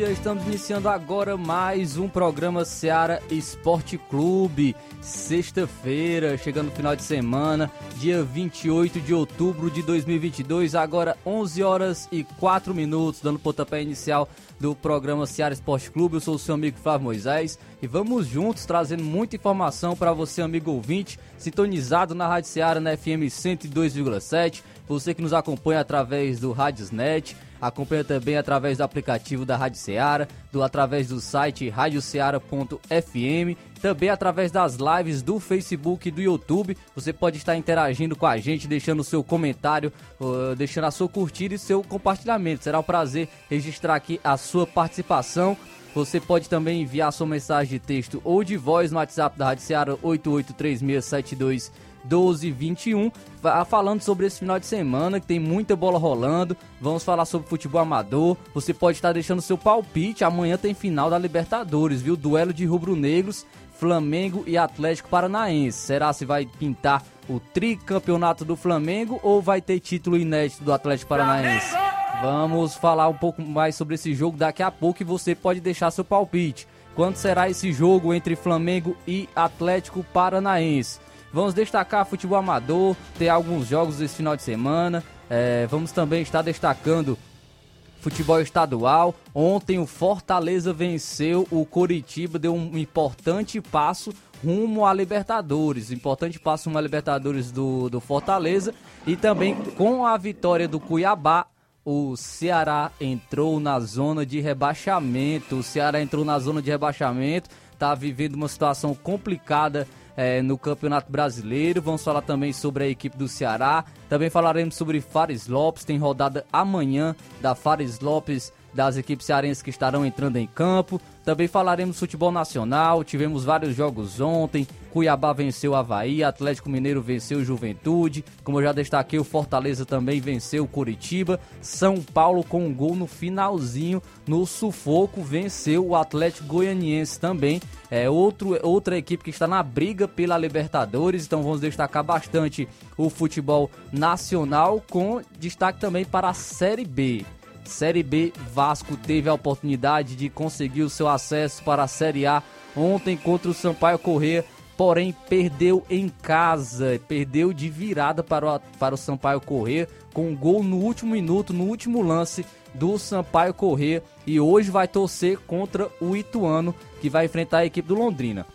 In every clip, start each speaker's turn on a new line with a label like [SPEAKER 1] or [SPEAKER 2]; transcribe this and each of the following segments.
[SPEAKER 1] Dia. Estamos iniciando agora mais um programa Seara Esporte Clube. Sexta-feira, chegando no final de semana, dia 28 de outubro de 2022, agora 11 horas e 4 minutos, dando pontapé inicial do programa Seara Esporte Clube. Eu sou o seu amigo Flávio Moisés e vamos juntos trazendo muita informação para você, amigo ouvinte, sintonizado na Rádio Seara na FM 102,7. Você que nos acompanha através do Radiosnet Acompanha também através do aplicativo da Rádio Ceará, do através do site radioceara.fm, também através das lives do Facebook e do YouTube. Você pode estar interagindo com a gente, deixando o seu comentário, uh, deixando a sua curtida e seu compartilhamento. Será um prazer registrar aqui a sua participação. Você pode também enviar sua mensagem de texto ou de voz no WhatsApp da Rádio Ceará 883672 1221, falando sobre esse final de semana que tem muita bola rolando. Vamos falar sobre futebol amador. Você pode estar deixando seu palpite. Amanhã tem final da Libertadores, viu? Duelo de rubro-negros, Flamengo e Atlético Paranaense. Será se vai pintar o tricampeonato do Flamengo ou vai ter título inédito do Atlético Paranaense? Vamos falar um pouco mais sobre esse jogo daqui a pouco e você pode deixar seu palpite. Quando será esse jogo entre Flamengo e Atlético Paranaense? Vamos destacar futebol amador, tem alguns jogos esse final de semana. É, vamos também estar destacando futebol estadual. Ontem o Fortaleza venceu o Coritiba, deu um importante passo rumo à Libertadores. Importante passo rumo à Libertadores do, do Fortaleza. E também com a vitória do Cuiabá, o Ceará entrou na zona de rebaixamento. O Ceará entrou na zona de rebaixamento, está vivendo uma situação complicada é, no Campeonato Brasileiro. Vamos falar também sobre a equipe do Ceará. Também falaremos sobre Fares Lopes. Tem rodada amanhã da Fares Lopes das equipes cearenses que estarão entrando em campo. Também falaremos futebol nacional, tivemos vários jogos ontem. Cuiabá venceu o Havaí, Atlético Mineiro venceu o Juventude. Como eu já destaquei, o Fortaleza também venceu o Curitiba. São Paulo com um gol no finalzinho, no sufoco, venceu o Atlético Goianiense também. É outro, outra equipe que está na briga pela Libertadores, então vamos destacar bastante o futebol nacional, com destaque também para a Série B. Série B, Vasco teve a oportunidade de conseguir o seu acesso para a Série A ontem contra o Sampaio Corrêa, porém perdeu em casa, perdeu de virada para o, para o Sampaio Corrêa, com um gol no último minuto, no último lance do Sampaio Corrêa, e hoje vai torcer contra o Ituano, que vai enfrentar a equipe do Londrina.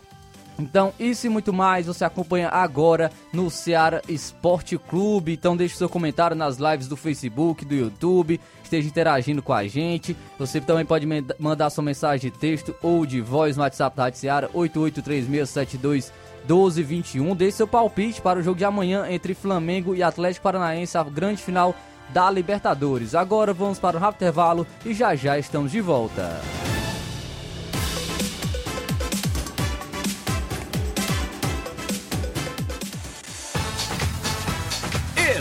[SPEAKER 1] Então, isso e muito mais você acompanha agora no Ceará Esporte Clube. Então, deixe seu comentário nas lives do Facebook, do YouTube, esteja interagindo com a gente. Você também pode mandar sua mensagem de texto ou de voz no WhatsApp da Rádio Ceará 883672 1221. Deixe seu palpite para o jogo de amanhã entre Flamengo e Atlético Paranaense, a grande final da Libertadores. Agora vamos para o rápido intervalo e já já estamos de volta.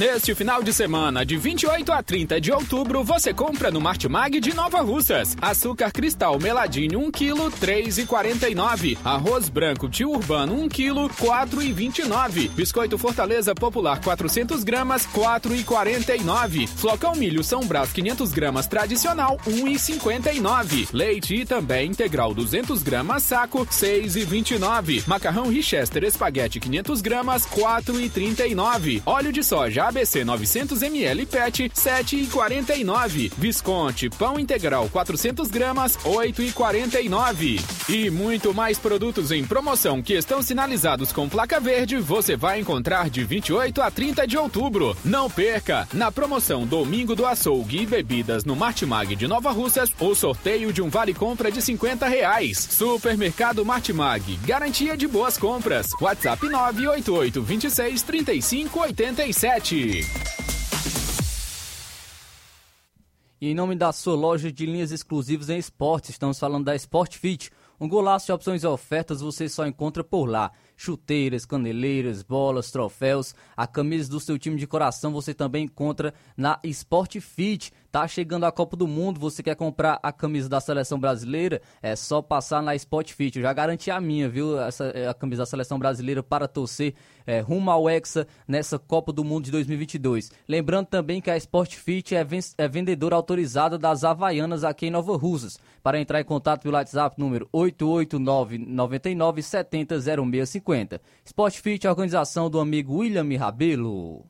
[SPEAKER 2] Neste final de semana, de 28 a 30 de outubro, você compra no Martimag de Nova Russas. Açúcar cristal meladinho 1 kg, 3,49. Arroz branco tio urbano 1 kg, 4,29. Biscoito Fortaleza Popular 400 gramas, 4,49. Flocão milho São Brás 500 gramas tradicional, 1,59. Leite e também integral 200 gramas saco, 6,29. Macarrão Richester espaguete 500 gramas, 4,39. Óleo de soja ABC 900 ml PET 7,49. Visconti pão integral 400 gramas 8,49. E muito mais produtos em promoção que estão sinalizados com placa verde você vai encontrar de 28 a 30 de outubro. Não perca! Na promoção Domingo do Açougue e Bebidas no Martimag de Nova Russas, o sorteio de um vale compra de 50 reais. Supermercado Martimag, garantia de boas compras. WhatsApp 988 26 35 87.
[SPEAKER 1] E em nome da sua loja de linhas exclusivas em esportes, estamos falando da Sport Fit. Um golaço de opções e ofertas você só encontra por lá chuteiras, caneleiras, bolas, troféus. A camisa do seu time de coração você também encontra na Sport Fit. Tá chegando a Copa do Mundo, você quer comprar a camisa da seleção brasileira? É só passar na Sport Fit. Eu já garanti a minha, viu? Essa, é a camisa da seleção brasileira para torcer é, rumo ao Hexa nessa Copa do Mundo de 2022. Lembrando também que a Sport Fit é, é vendedora autorizada das Havaianas aqui em Nova Russas. Para entrar em contato pelo WhatsApp número 889 99 70 0650. 50. Sport Fit, organização do amigo William Rabelo.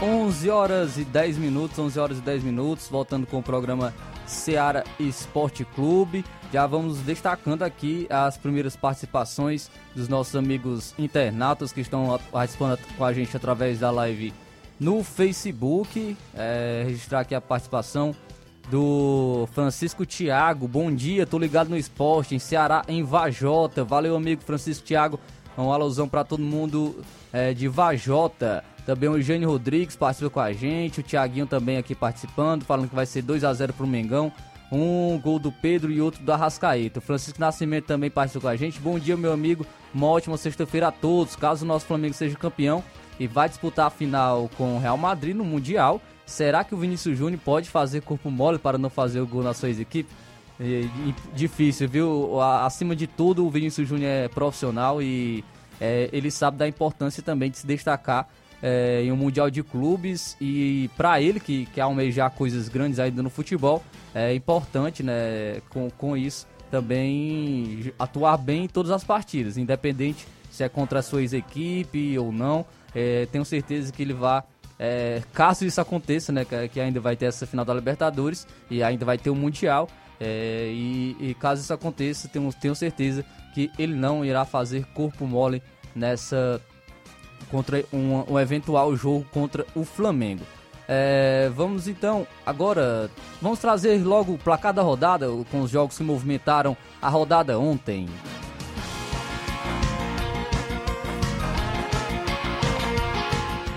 [SPEAKER 1] 11 horas e 10 minutos, 11 horas e 10 minutos, voltando com o programa Seara Esporte Clube. Já vamos destacando aqui as primeiras participações dos nossos amigos internautas que estão participando com a gente através da live no Facebook. É, registrar aqui a participação do Francisco Thiago. Bom dia, tô ligado no esporte em Ceará, em Vajota. Valeu, amigo Francisco Thiago. Uma alusão para todo mundo é, de Vajota. Também o Eugênio Rodrigues participa com a gente, o Thiaguinho também aqui participando, falando que vai ser 2 a 0 pro Mengão. Um gol do Pedro e outro do Arrascaeta. O Francisco Nascimento também participa com a gente. Bom dia, meu amigo. Uma ótima sexta-feira a todos. Caso o nosso Flamengo seja campeão e vai disputar a final com o Real Madrid no Mundial, será que o Vinícius Júnior pode fazer corpo mole para não fazer o gol na sua equipe? É, difícil, viu? Acima de tudo, o Vinícius Júnior é profissional e é, ele sabe da importância também de se destacar é, em um Mundial de Clubes e para ele que quer almejar coisas grandes ainda no futebol, é importante, né, com, com isso, também atuar bem em todas as partidas, independente se é contra a sua ex-equipe ou não. É, tenho certeza que ele vai, é, caso isso aconteça, né, que ainda vai ter essa final da Libertadores e ainda vai ter o Mundial, é, e, e, caso isso aconteça, tenho, tenho certeza que ele não irá fazer corpo mole nessa contra um, um eventual jogo contra o Flamengo. É, vamos então agora vamos trazer logo o placar da rodada com os jogos que movimentaram a rodada ontem.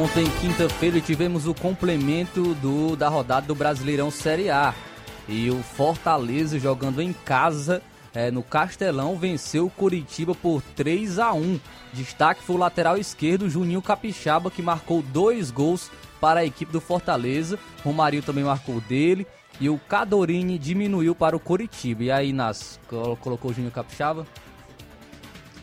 [SPEAKER 1] Ontem, quinta-feira, tivemos o complemento do, da rodada do Brasileirão Série A. E o Fortaleza, jogando em casa, é, no Castelão, venceu o Curitiba por 3 a 1 Destaque foi o lateral esquerdo, Juninho Capixaba, que marcou dois gols para a equipe do Fortaleza. Romário também marcou dele. E o Cadorini diminuiu para o Coritiba. E aí, Nas, colocou o Júnior Capixaba?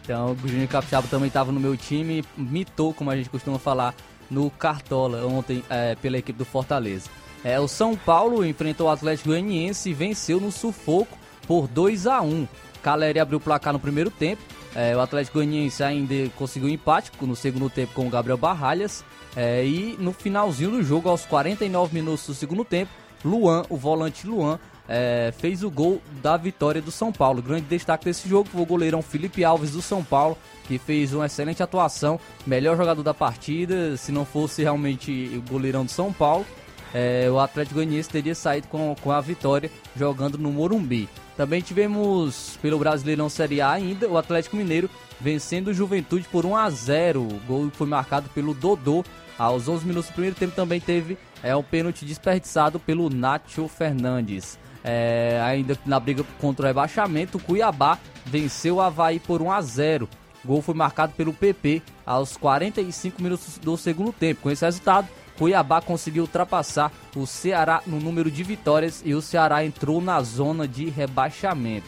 [SPEAKER 1] Então, o Júnior Capixaba também estava no meu time, mitou, como a gente costuma falar, no Cartola ontem é, pela equipe do Fortaleza. É, o São Paulo enfrentou o Atlético Goianiense e venceu no sufoco por 2 a 1 Caleri abriu o placar no primeiro tempo. É, o Atlético Goianiense ainda conseguiu empate no segundo tempo com o Gabriel Barralhas. É, e no finalzinho do jogo, aos 49 minutos do segundo tempo, Luan, o volante Luan, é, fez o gol da vitória do São Paulo. grande destaque desse jogo foi o goleirão Felipe Alves do São Paulo, que fez uma excelente atuação, melhor jogador da partida. Se não fosse realmente o goleirão do São Paulo, é, o Atlético Goianiense teria saído com, com a vitória jogando no Morumbi. Também tivemos pelo Brasileirão Série A ainda o Atlético Mineiro vencendo o Juventude por 1 a 0. O gol foi marcado pelo Dodô. Aos 11 minutos do primeiro tempo também teve é, um pênalti desperdiçado pelo Nacho Fernandes. É, ainda na briga contra o rebaixamento, o Cuiabá venceu o Havaí por 1 a 0. O gol foi marcado pelo PP aos 45 minutos do segundo tempo. Com esse resultado, Cuiabá conseguiu ultrapassar o Ceará no número de vitórias e o Ceará entrou na zona de rebaixamento.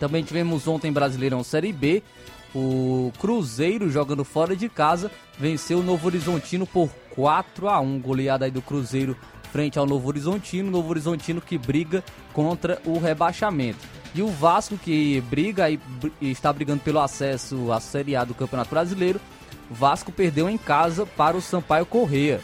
[SPEAKER 1] Também tivemos ontem Brasileirão Série B. O Cruzeiro jogando fora de casa venceu o Novo Horizontino por 4 a 1. Goleada aí do Cruzeiro frente ao Novo Horizontino, Novo Horizontino que briga contra o rebaixamento. E o Vasco que briga e está brigando pelo acesso à Série A do Campeonato Brasileiro, Vasco perdeu em casa para o Sampaio Correia.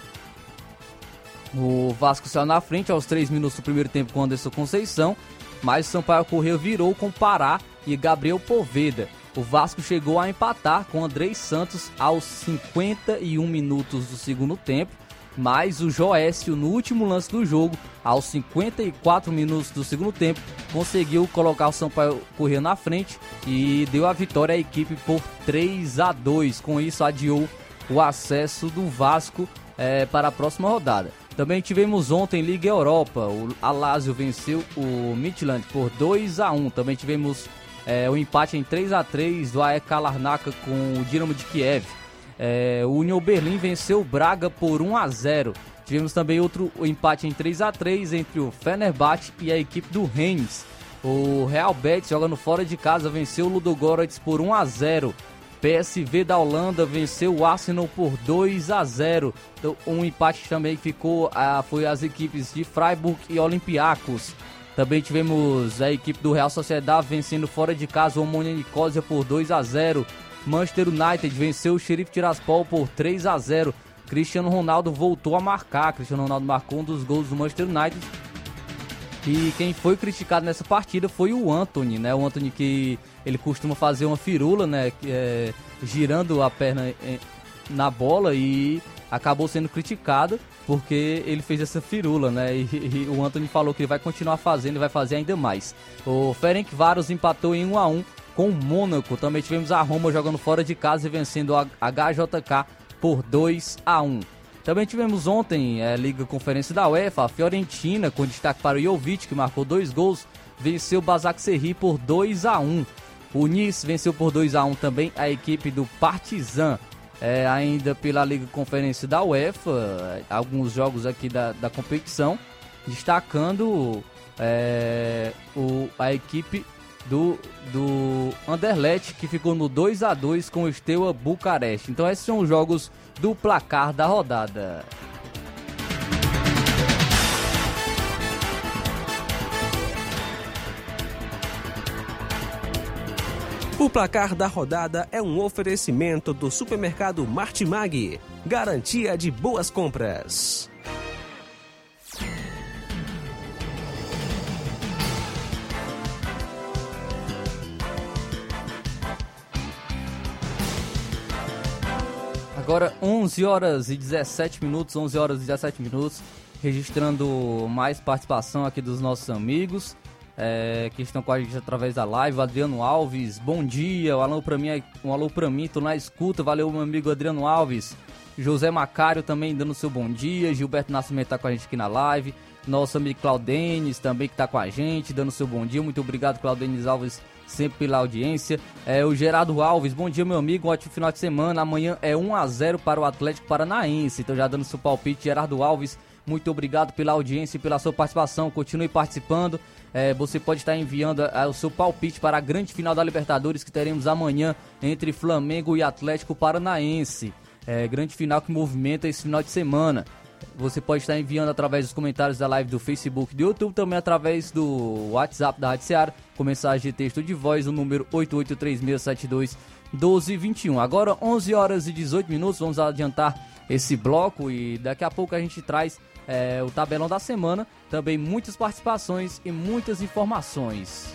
[SPEAKER 1] O Vasco saiu na frente aos 3 minutos do primeiro tempo com Anderson Conceição, mas o Sampaio Correia virou com Pará e Gabriel Poveda. O Vasco chegou a empatar com Andrei Santos aos 51 minutos do segundo tempo mas o Joécio, no último lance do jogo, aos 54 minutos do segundo tempo, conseguiu colocar o Sampaio Corrêa na frente e deu a vitória à equipe por 3 a 2. Com isso, adiou o acesso do Vasco é, para a próxima rodada. Também tivemos ontem Liga Europa. O Alásio venceu o Midland por 2 a 1. Também tivemos é, o empate em 3 a 3 do AEK Larnaca com o Dinamo de Kiev. É, o Union Berlim venceu o Braga por 1 a 0. Tivemos também outro empate em 3 a 3 entre o Fenerbahçe e a equipe do Rennes. O Real Betis jogando fora de casa venceu o Ludogorets por 1 a 0. PSV da Holanda venceu o Arsenal por 2 a 0. Então, um empate também ficou ah, foi as equipes de Freiburg e Olympiacos. Também tivemos a equipe do Real Sociedade vencendo fora de casa o Omonia Nicosia por 2 a 0. Manchester United venceu o Sheriff Tiraspol por 3 a 0. Cristiano Ronaldo voltou a marcar. Cristiano Ronaldo marcou um dos gols do Manchester United. E quem foi criticado nessa partida foi o Anthony, né? O Anthony que ele costuma fazer uma firula, né? É, girando a perna é, na bola e acabou sendo criticado porque ele fez essa firula, né? E, e, o Anthony falou que ele vai continuar fazendo e vai fazer ainda mais. O Ferenc Varos empatou em 1 a 1 com o Mônaco. Também tivemos a Roma jogando fora de casa e vencendo a HJK por 2 a 1. Também tivemos ontem a é, Liga Conferência da UEFA, a Fiorentina, com destaque para o Jovic, que marcou dois gols, venceu o Basak Serri por 2 a 1. O Nice venceu por 2 a 1 também a equipe do Partizan. É, ainda pela Liga Conferência da UEFA, alguns jogos aqui da, da competição, destacando é, o, a equipe do, do Anderlecht, que ficou no 2 a 2 com o Steaua Bucareste. Então esses são os jogos do placar da rodada.
[SPEAKER 3] O placar da rodada é um oferecimento do supermercado Martimag, garantia de boas compras.
[SPEAKER 1] Agora 11 horas e 17 minutos, 11 horas e 17 minutos, registrando mais participação aqui dos nossos amigos é, que estão com a gente através da live. Adriano Alves, bom dia. Um alô pra mim, um alô pra mim, tô na escuta. Valeu, meu amigo Adriano Alves. José Macário também dando seu bom dia. Gilberto Nascimento tá com a gente aqui na live. nosso amigo Claudenes também que está com a gente, dando seu bom dia. Muito obrigado, Claudenes Alves, sempre pela audiência. É, o Gerardo Alves, bom dia, meu amigo. Um ótimo final de semana. Amanhã é 1 a 0 para o Atlético Paranaense. Então, já dando seu palpite, Gerardo Alves. Muito obrigado pela audiência e pela sua participação. Continue participando. É, você pode estar enviando é, o seu palpite para a grande final da Libertadores que teremos amanhã entre Flamengo e Atlético Paranaense. É, grande final que movimenta esse final de semana. Você pode estar enviando através dos comentários da live do Facebook do YouTube, também através do WhatsApp da Rádio Seara, com mensagem de texto de voz, o número 8836721221. Agora, 11 horas e 18 minutos, vamos adiantar esse bloco e daqui a pouco a gente traz é, o tabelão da semana, também muitas participações e muitas informações.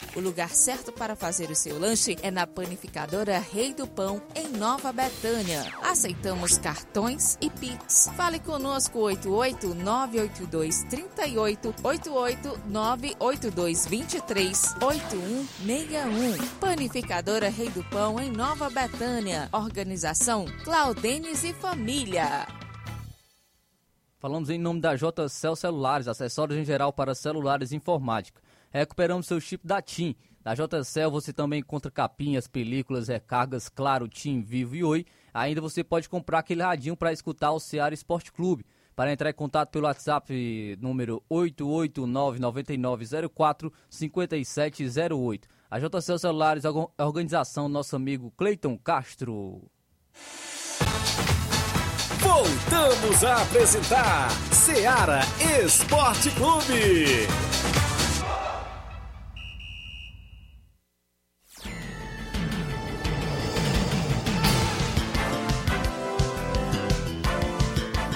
[SPEAKER 4] O lugar certo para fazer o seu lanche é na Panificadora Rei do Pão, em Nova Betânia. Aceitamos cartões e Pix. Fale conosco 88 982 38 88 982 23 8161. Panificadora Rei do Pão, em Nova Betânia. Organização Claudenes e Família.
[SPEAKER 1] Falamos em nome da JCL Celulares, acessórios em geral para celulares e informática recuperamos seu chip da TIM. Na JCL você também encontra capinhas, películas, recargas, claro, TIM, Vivo e Oi. Ainda você pode comprar aquele radinho para escutar o Ceará Esporte Clube. Para entrar em contato pelo WhatsApp número 889-9904-5708. A JCL Celulares, a organização nosso amigo Cleiton Castro.
[SPEAKER 5] Voltamos a apresentar Ceará Esporte Clube.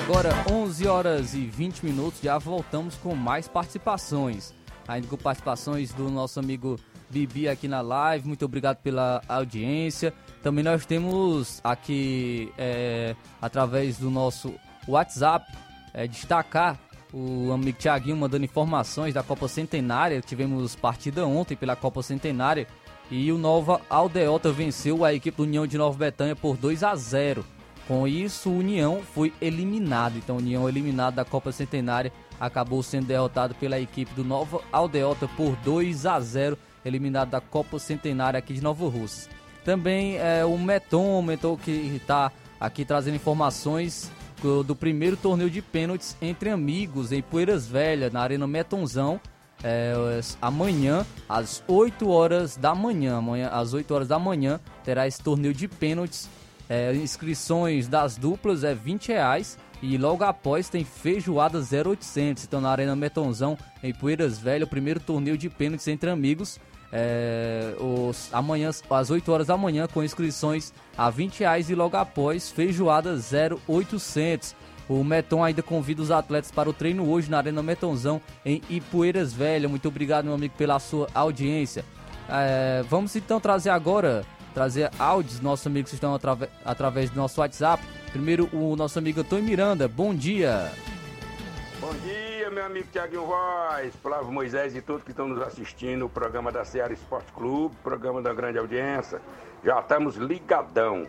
[SPEAKER 1] Agora 11 horas e 20 minutos, já voltamos com mais participações. Ainda com participações do nosso amigo Bibi aqui na live, muito obrigado pela audiência. Também nós temos aqui, é, através do nosso WhatsApp, é, destacar o amigo Tiaguinho mandando informações da Copa Centenária. Tivemos partida ontem pela Copa Centenária e o Nova Aldeota venceu a equipe do União de Nova Betânia por 2 a 0. Com isso, o União foi eliminado. Então, União eliminado da Copa Centenária acabou sendo derrotado pela equipe do Nova Aldeota por 2 a 0, eliminado da Copa Centenária aqui de Nova Rússia. Também é, o Meton, o Meton que está aqui trazendo informações do, do, primeiro torneio de pênaltis entre amigos em Poeiras Velha, na Arena Metonzão. É, amanhã, às 8 horas da manhã, amanhã, às 8 horas da manhã, terá esse torneio de pênaltis é, inscrições das duplas é 20 reais e logo após tem feijoada 0800. Então na Arena Metonzão, em Poeiras Velho, o primeiro torneio de pênaltis entre amigos. É, os, amanhã, às 8 horas da manhã, com inscrições a 20 reais e logo após feijoada 0800. O Meton ainda convida os atletas para o treino hoje na Arena Metonzão em Ipueiras Velha. Muito obrigado, meu amigo, pela sua audiência. É, vamos então trazer agora trazer áudios nossos amigos que estão atrave através do nosso WhatsApp. Primeiro, o nosso amigo Antônio Miranda. Bom dia.
[SPEAKER 6] Bom dia, meu amigo Tiaguinho Voz, Flávio Moisés e todos que estão nos assistindo. O programa da Seara Esporte Clube, programa da grande audiência. Já estamos ligadão.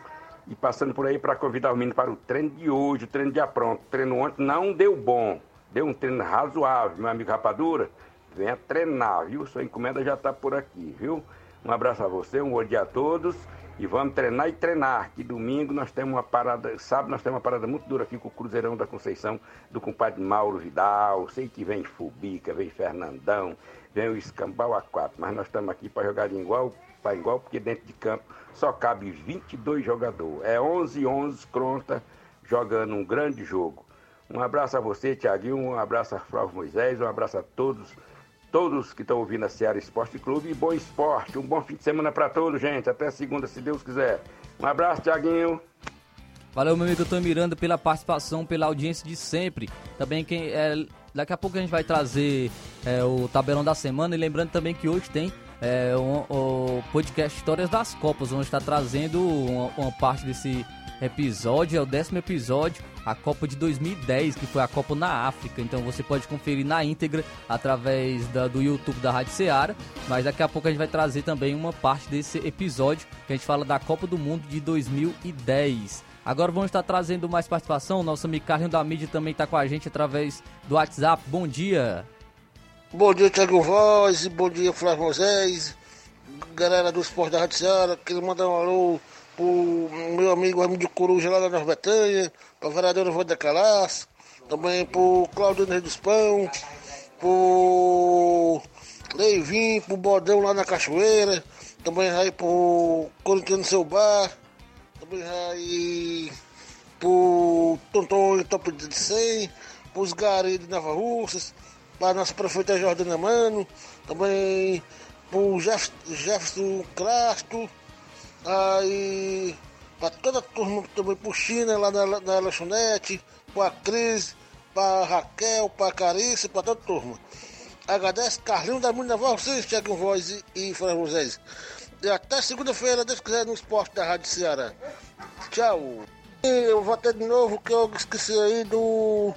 [SPEAKER 6] E passando por aí para convidar o menino para o treino de hoje, o treino de apronto. O treino ontem não deu bom. Deu um treino razoável, meu amigo Rapadura. Venha treinar, viu? Sua encomenda já está por aqui, viu? Um abraço a você, um bom dia a todos. E vamos treinar e treinar. Que domingo nós temos uma parada, sábado nós temos uma parada muito dura aqui com o Cruzeirão da Conceição, do compadre Mauro Vidal. Sei que vem Fubica, vem Fernandão, vem o Escambau A4, mas nós estamos aqui para jogar igual para igual, porque dentro de campo só cabe 22 jogadores. É 11 11 conta jogando um grande jogo. Um abraço a você, Tiaguinho, um abraço a Flávio Moisés, um abraço a todos todos que estão ouvindo a Seara Esporte Clube e bom esporte. Um bom fim de semana para todos, gente. Até segunda, se Deus quiser. Um abraço, Tiaguinho.
[SPEAKER 1] Valeu, meu amigo Tom Miranda, pela participação, pela audiência de sempre. Também quem é, daqui a pouco a gente vai trazer é, o tabelão da semana e lembrando também que hoje tem é, o, o podcast Histórias das Copas, onde está trazendo uma, uma parte desse episódio, é o décimo episódio, a Copa de 2010, que foi a Copa na África. Então você pode conferir na íntegra através da, do YouTube da Rádio Ceará. Mas daqui a pouco a gente vai trazer também uma parte desse episódio que a gente fala da Copa do Mundo de 2010. Agora vamos estar trazendo mais participação. Nosso amigo Carlinho da Mídia também está com a gente através do WhatsApp. Bom dia.
[SPEAKER 7] Bom dia, Thiago Voz. Bom dia, Flávio Moisés. Galera do Esporte da Rádio Ceará. Quero mandar um alô pro meu amigo Ramo de Coruja lá da Nova Betânia, pra vereadora Voda Calas, também pro Claudio Neves dos Pão, pro Leivin, pro Bodão lá na Cachoeira, também aí pro Corinthians no seu bar, também aí pro Tonton Top de 100, pros Gari de Nova Russas, para nossa prefeita Jordana Mano, também pro Jeff, Jefferson Crasto, Aí, para toda a turma também, pro China lá na, na lanchonete, pra Cris, pra Raquel, pra Carice, pra toda a turma. Agradece Carlinho da Mina vocês, Thiago Voz e, e Fran José. E até segunda-feira, Deus quiser, no esporte da Rádio Ceará. Tchau. E eu vou até de novo que eu esqueci aí do.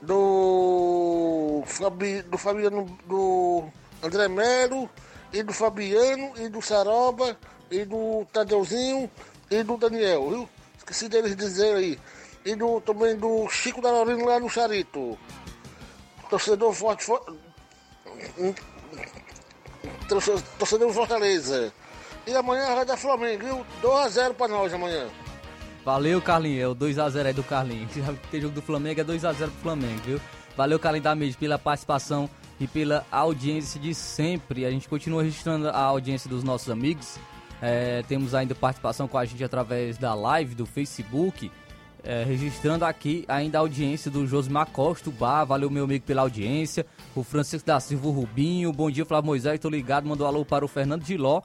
[SPEAKER 7] Do. Fabi, do Fabiano. Do André Melo e do Fabiano e do Saroba e do Tadeuzinho e do Daniel, viu? Esqueci deles dizer aí. E do, também do Chico da Lorena lá no Charito. Torcedor forte, torcedor Fortaleza. E amanhã vai dar Flamengo, viu? 2x0 pra nós amanhã.
[SPEAKER 1] Valeu, Carlinhos. É o 2x0 aí do Carlinhos. Tem jogo do Flamengo, é 2x0 pro Flamengo, viu? Valeu, Carlinhos da Mídia, pela participação e pela audiência de sempre. A gente continua registrando a audiência dos nossos amigos. É, temos ainda participação com a gente através da live do Facebook. É, registrando aqui ainda a audiência do Josimar Costa, Bar, valeu meu amigo pela audiência, o Francisco da Silva Rubinho, bom dia Flávio Moisés, tô ligado, mandou alô para o Fernando Giló,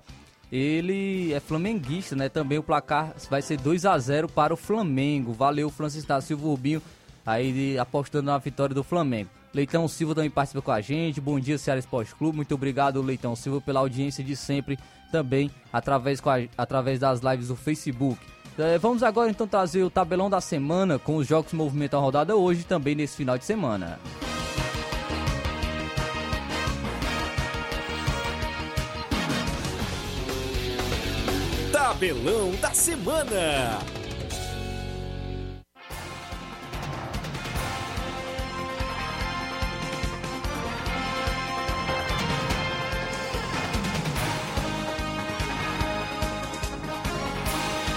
[SPEAKER 1] ele é flamenguista, né, também o placar vai ser 2 a 0 para o Flamengo, valeu Francisco da Silva Rubinho, aí apostando na vitória do Flamengo. Leitão Silva também participa com a gente, bom dia Ceará Esporte Clube, muito obrigado Leitão Silva pela audiência de sempre também através, a, através das lives do Facebook. É, vamos agora então trazer o tabelão da semana com os jogos que movimentam a rodada hoje também nesse final de semana.
[SPEAKER 5] Tabelão da semana.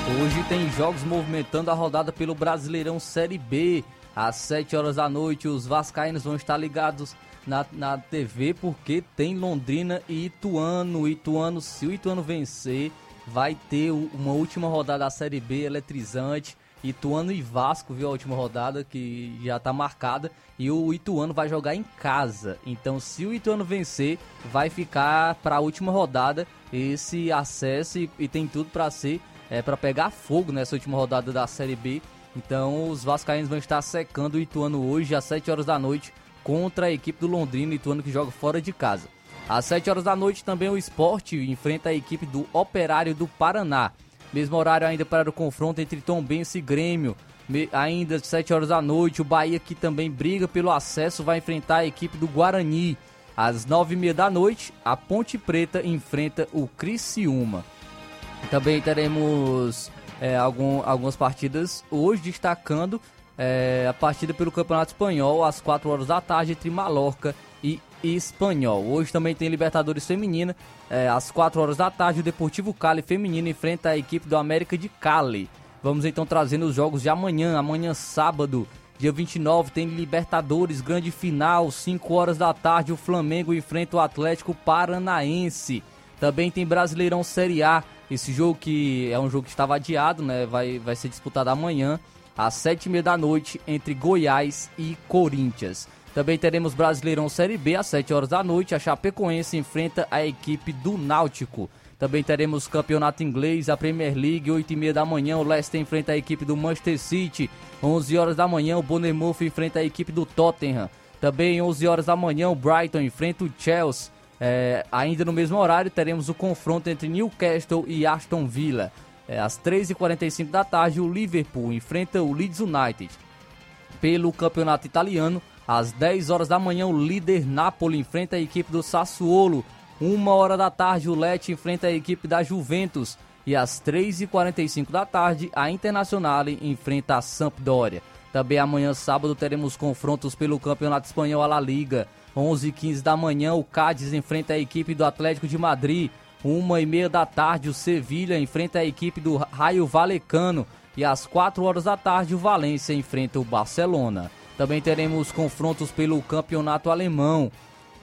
[SPEAKER 1] Hoje tem jogos movimentando a rodada pelo Brasileirão Série B. Às 7 horas da noite, os Vascaínos vão estar ligados na, na TV porque tem Londrina e Ituano. Ituano, se o Ituano vencer, vai ter uma última rodada da Série B eletrizante. Ituano e Vasco, viu a última rodada que já está marcada. E o Ituano vai jogar em casa. Então, se o Ituano vencer, vai ficar para a última rodada esse acesso e, e tem tudo para ser é, para pegar fogo nessa última rodada da Série B. Então os Vascaínos vão estar secando o Ituano hoje às 7 horas da noite contra a equipe do Londrina, Ituano que joga fora de casa. Às 7 horas da noite também o Esporte enfrenta a equipe do Operário do Paraná. Mesmo horário ainda para o confronto entre Tombense e Grêmio. Ainda às 7 horas da noite, o Bahia que também briga pelo acesso vai enfrentar a equipe do Guarani. Às 9h30 da noite, a Ponte Preta enfrenta o Criciúma. Também teremos é, algum, algumas partidas hoje, destacando é, a partida pelo Campeonato Espanhol às 4 horas da tarde entre Mallorca e Espanhol. Hoje também tem Libertadores Feminina, é, às 4 horas da tarde, o Deportivo Cali Feminino enfrenta a equipe do América de Cali. Vamos então trazendo os jogos de amanhã, amanhã sábado, dia 29, tem Libertadores, grande final, 5 horas da tarde, o Flamengo enfrenta o Atlético Paranaense. Também tem Brasileirão Série A, esse jogo que é um jogo que estava adiado, né? Vai, vai ser disputado amanhã, às sete e meia da noite, entre Goiás e Corinthians. Também teremos Brasileirão Série B às 7 horas da noite. A Chapecoense enfrenta a equipe do Náutico. Também teremos Campeonato Inglês, a Premier League, 8 e meia da manhã. O Leicester enfrenta a equipe do Manchester City. 11 horas da manhã, o Bournemouth enfrenta a equipe do Tottenham. Também 11 horas da manhã, o Brighton enfrenta o Chelsea. É, ainda no mesmo horário, teremos o confronto entre Newcastle e Aston Villa. É, às 3h45 da tarde, o Liverpool enfrenta o Leeds United. Pelo campeonato italiano, às 10 horas da manhã, o líder Napoli enfrenta a equipe do Sassuolo. Uma hora da tarde, o Lecce enfrenta a equipe da Juventus. E às 3h45 da tarde, a Internazionale enfrenta a Sampdoria. Também amanhã, sábado, teremos confrontos pelo Campeonato Espanhol à La Liga. 11h15 da manhã, o Cádiz enfrenta a equipe do Atlético de Madrid. Uma e meia da tarde, o Sevilha enfrenta a equipe do Raio Valecano. E às 4 horas da tarde, o Valência enfrenta o Barcelona. Também teremos confrontos pelo campeonato alemão.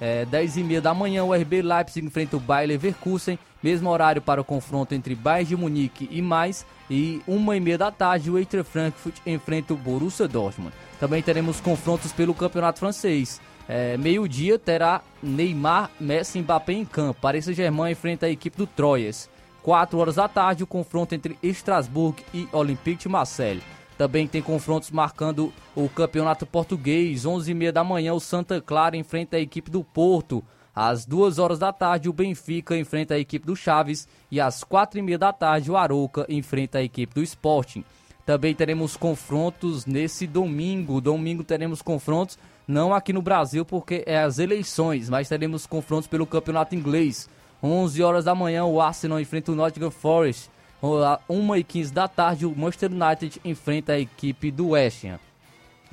[SPEAKER 1] É, 10 e meia da manhã, o RB Leipzig enfrenta o Bayer Leverkusen. Mesmo horário para o confronto entre Bayern de Munique e mais. E uma e meia da tarde, o Eintracht Frankfurt enfrenta o Borussia Dortmund. Também teremos confrontos pelo campeonato francês. É, Meio-dia terá Neymar, Messi e Mbappé em campo. Paris Saint-Germain enfrenta a equipe do Troyes. 4 horas da tarde, o confronto entre Estrasburgo e Olympique de Marseille. Também tem confrontos marcando o campeonato português. 11h30 da manhã, o Santa Clara enfrenta a equipe do Porto. Às 2 horas da tarde, o Benfica enfrenta a equipe do Chaves. E às 4h30 da tarde, o Arouca enfrenta a equipe do Sporting. Também teremos confrontos nesse domingo. Domingo teremos confrontos, não aqui no Brasil, porque é as eleições, mas teremos confrontos pelo campeonato inglês. 11 horas da manhã, o Arsenal enfrenta o Nottingham Forest. 1 e 15 da tarde, o Manchester United enfrenta a equipe do West Ham.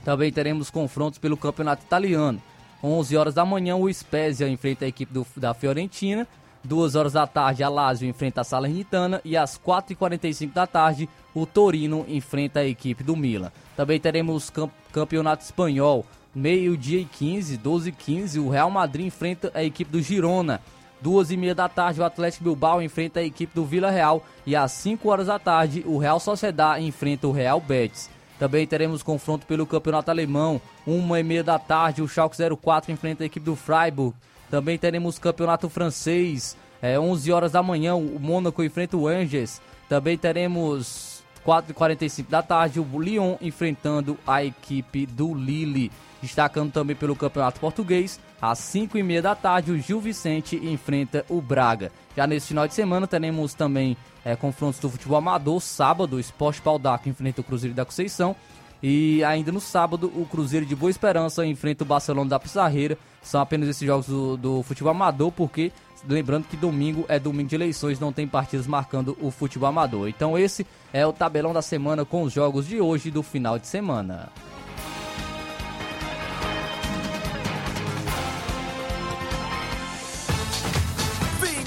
[SPEAKER 1] Também teremos confrontos pelo campeonato italiano. 11 horas da manhã, o Spezia enfrenta a equipe do, da Fiorentina. 2 horas da tarde, a Lazio enfrenta a Salernitana. E às 4h45 da tarde, o Torino enfrenta a equipe do Milan. Também teremos camp campeonato espanhol. Meio-dia e 15, 12 e 15, o Real Madrid enfrenta a equipe do Girona. Duas e meia da tarde, o Atlético Bilbao enfrenta a equipe do Vila Real. E às 5 horas da tarde, o Real Sociedad enfrenta o Real Betis. Também teremos confronto pelo Campeonato Alemão. Uma e meia da tarde, o Schalke 04 enfrenta a equipe do Freiburg. Também teremos Campeonato Francês. É, 11 horas da manhã, o Mônaco enfrenta o Angers. Também teremos 4h45 da tarde, o Lyon enfrentando a equipe do Lille. Destacando também pelo Campeonato Português, às 5 e meia da tarde, o Gil Vicente enfrenta o Braga. Já nesse final de semana, teremos também é, confrontos do futebol amador. Sábado, o Esporte Pau d'Arco enfrenta o Cruzeiro da Conceição. E ainda no sábado, o Cruzeiro de Boa Esperança enfrenta o Barcelona da Pissarreira. São apenas esses jogos do, do futebol amador, porque lembrando que domingo é domingo de eleições, não tem partidas marcando o futebol amador. Então esse é o tabelão da semana com os jogos de hoje do final de semana.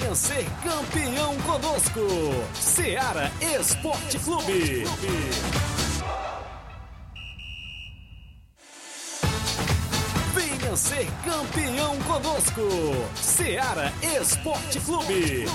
[SPEAKER 5] Venha ser campeão conosco, Seara Esporte Clube. Venha ser campeão conosco, Seara Esporte Clube.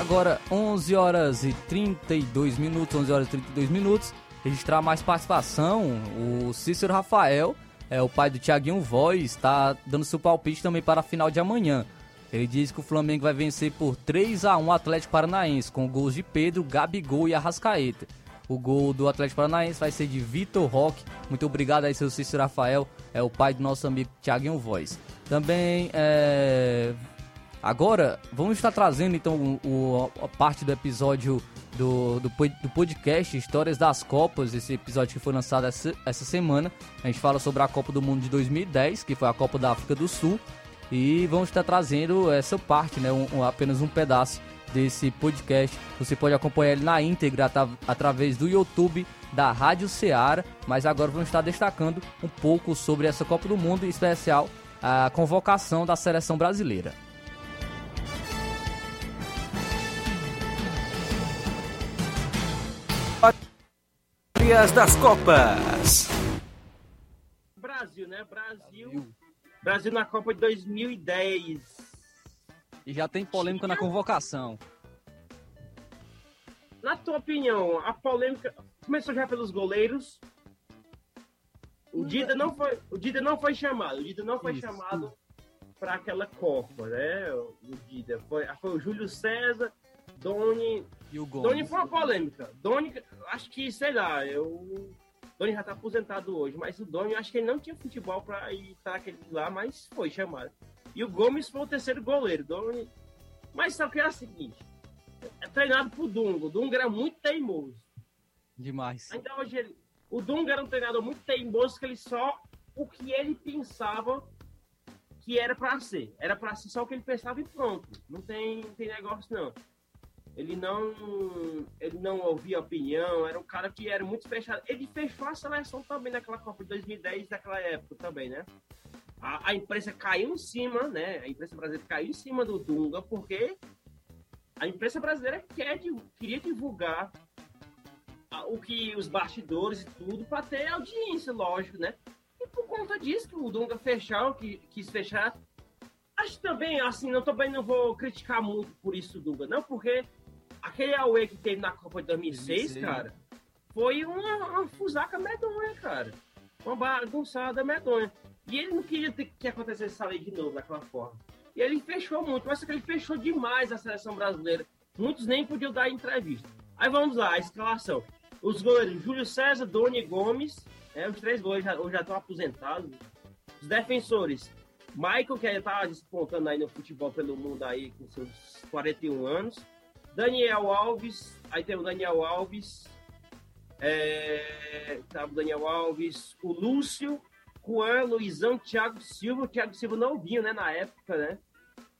[SPEAKER 1] Agora 11 horas e 32 minutos, 11 horas e 32 minutos. Registrar mais participação. O Cícero Rafael, é o pai do Thiaguinho Voz, está dando seu palpite também para a final de amanhã. Ele diz que o Flamengo vai vencer por 3 a 1 o Atlético Paranaense, com gols de Pedro, Gabigol e Arrascaeta. O gol do Atlético Paranaense vai ser de Vitor Roque. Muito obrigado aí, seu Cícero Rafael, é o pai do nosso amigo Thiaguinho Voz. Também é, Agora, vamos estar trazendo então o, a parte do episódio do, do, do, podcast Histórias das Copas, esse episódio que foi lançado essa, essa semana. A gente fala sobre a Copa do Mundo de 2010, que foi a Copa da África do Sul. e vamos estar trazendo essa parte, né, um, um, apenas um pedaço desse podcast. Você pode acompanhar ele na íntegra através do YouTube da Rádio Ceará, mas agora vamos estar destacando um pouco sobre essa Copa do Mundo, em especial a convocação da seleção brasileira.
[SPEAKER 3] Das Copas.
[SPEAKER 8] Brasil, né? Brasil. Brasil na Copa de 2010.
[SPEAKER 1] E já tem polêmica na convocação.
[SPEAKER 8] Na tua opinião, a polêmica começou já pelos goleiros. O Dida não foi, o Dida não foi chamado. O Dida não foi Isso. chamado para aquela Copa, né? O Dida foi, foi o Júlio César, Doni.
[SPEAKER 1] E o
[SPEAKER 8] Gomes. Doni foi uma polêmica. Doni, acho que, sei lá, eu. Doni já tá aposentado hoje, mas o Doni, acho que ele não tinha futebol para ir para aquele lá, mas foi chamado. E o Gomes foi o terceiro goleiro. Doni. Mas só que é o seguinte: é treinado por Dunga. O Dunga era muito teimoso.
[SPEAKER 1] Demais.
[SPEAKER 8] Ainda hoje ele, o Dunga era um treinador muito teimoso que ele só o que ele pensava que era para ser. Era para ser só o que ele pensava e pronto. Não tem, não tem negócio não. Ele não ele não ouvia opinião, era um cara que era muito fechado. Ele fechou a seleção também naquela Copa de 2010, naquela época também, né? A, a imprensa caiu em cima, né? A imprensa brasileira caiu em cima do Dunga porque a imprensa brasileira quer, queria divulgar o que os bastidores e tudo para ter audiência, lógico, né? E por conta disso que o Dunga fechou, que quis fechar, acho também, assim, não também não vou criticar muito por isso, Dunga, não, porque aquele Aue que teve na Copa de 2006, 2006. cara, foi uma, uma fusaca medonha, cara. Uma bagunçada medonha. E ele não queria que acontecesse essa lei de novo daquela forma. E ele fechou muito, mas que ele fechou demais a seleção brasileira. Muitos nem podiam dar entrevista. Aí vamos lá, a escalação. Os goleiros, Júlio César, Doni Gomes, é, os três goleiros já, já estão aposentados. Os defensores, Michael, que está despontando aí no futebol pelo mundo aí com seus 41 anos. Daniel Alves, aí tem o Daniel Alves, é, tá o Daniel Alves, o Lúcio, Juan, Luizão, Thiago Silva, Thiago Silva novinho, né, na época, né?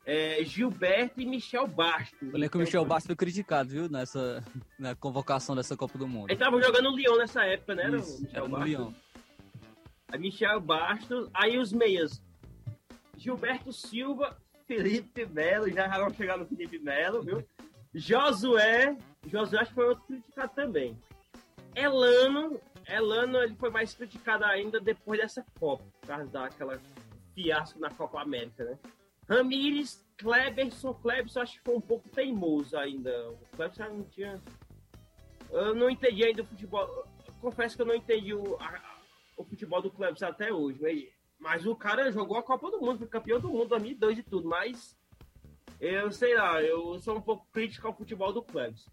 [SPEAKER 8] é, Gilberto e Michel Bastos.
[SPEAKER 1] Lembro que o Michel Bastos foi criticado, viu, nessa na convocação dessa Copa do Mundo.
[SPEAKER 8] Ele tava jogando no Lyon nessa época, né?
[SPEAKER 1] Isso, Michel era Lyon.
[SPEAKER 8] Aí Michel Bastos, aí os meias. Gilberto Silva, Felipe Melo, já vamos chegar no Felipe Melo, viu? Josué, Josué acho que foi outro criticado também. Elano, Elano ele foi mais criticado ainda depois dessa Copa, por causa daquela fiasco na Copa América, né? Ramires, Kleberson, Kleberson acho que foi um pouco teimoso ainda. O Kleberson não tinha. Eu não entendi ainda o futebol. confesso que eu não entendi o, a, o futebol do Kleberson até hoje. Mas, mas o cara jogou a Copa do Mundo, foi campeão do mundo 2002 e tudo. Mas eu sei lá, eu sou um pouco crítico ao futebol do Kleberson.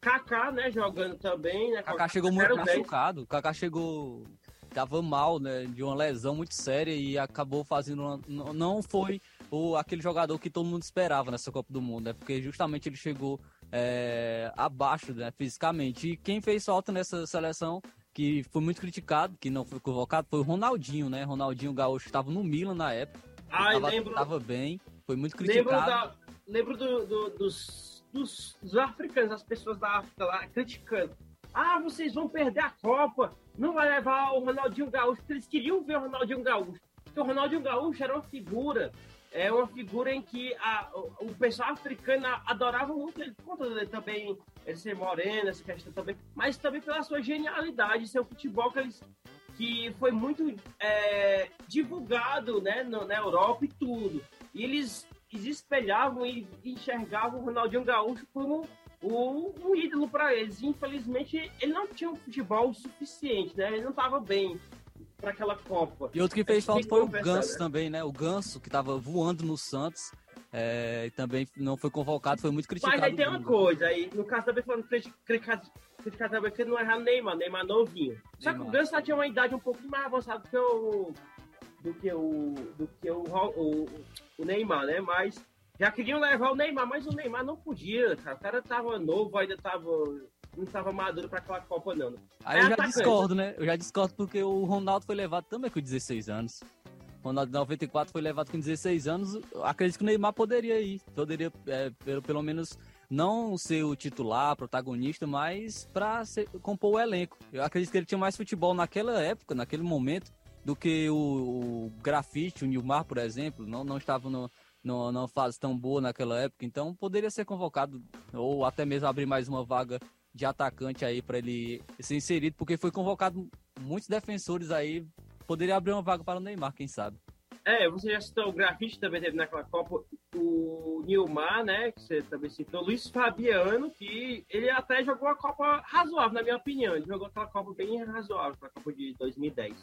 [SPEAKER 8] Kaká, né, jogando também, né?
[SPEAKER 1] Kaká chegou muito machucado. Kaká chegou tava mal, né, de uma lesão muito séria e acabou fazendo uma, não foi o, aquele jogador que todo mundo esperava nessa Copa do Mundo, né? Porque justamente ele chegou é, abaixo, né, fisicamente. E quem fez falta nessa seleção, que foi muito criticado, que não foi convocado, foi o Ronaldinho, né? Ronaldinho Gaúcho estava no Milan na época.
[SPEAKER 8] Ah, tava, lembro.
[SPEAKER 1] Tava bem, foi muito criticado. Lembro, da,
[SPEAKER 8] lembro do, do, dos, dos, dos africanos, as pessoas da África lá criticando. Ah, vocês vão perder a Copa, não vai levar o Ronaldinho Gaúcho, porque eles queriam ver o Ronaldinho Gaúcho. Porque o Ronaldinho Gaúcho era uma figura é uma figura em que a, o, o pessoal africano adorava muito ele, por conta dele também ele ser moreno, essa questão também, mas também pela sua genialidade, seu futebol que, eles, que foi muito é, divulgado né, no, na Europa e tudo. E eles, eles espelhavam e enxergavam o Ronaldinho Gaúcho como um, um ídolo para eles. E, infelizmente, ele não tinha um futebol suficiente, né? Ele não estava bem para aquela Copa.
[SPEAKER 1] E outro que fez falta foi o Ganso né? também, né? O Ganso, que estava voando no Santos. É, também não foi convocado, foi muito criticado.
[SPEAKER 8] Mas aí tem uma coisa, aí, no caso também falando criticado, criticado também que não era Neymar, Neymar novinho. Só que o Ganso já tinha uma idade um pouco mais avançada que o. do que o. do que o, o, o Neymar, né? Mas já queriam levar o Neymar, mas o Neymar não podia, cara. O cara tava novo, ainda tava não estava maduro para aquela Copa, não.
[SPEAKER 1] Aí é eu já atacante. discordo, né? Eu já discordo porque o Ronaldo foi levado também com 16 anos. Ronaldo em 94 foi levado com 16 anos. Acredito que o Neymar poderia ir. Poderia, é, pelo, pelo menos, não ser o titular, protagonista, mas para compor o elenco. Eu acredito que ele tinha mais futebol naquela época, naquele momento, do que o, o Grafite, o Nilmar, por exemplo. Não, não estava no, no, numa fase tão boa naquela época, então poderia ser convocado ou até mesmo abrir mais uma vaga de atacante aí para ele ser inserido, porque foi convocado muitos defensores aí, poderia abrir uma vaga para o Neymar, quem sabe.
[SPEAKER 8] É, você já citou o Grafite, também teve naquela Copa, o Nilmar, né, que você também citou, Luiz Fabiano, que ele até jogou a Copa razoável, na minha opinião, ele jogou aquela Copa bem razoável, a Copa de 2010.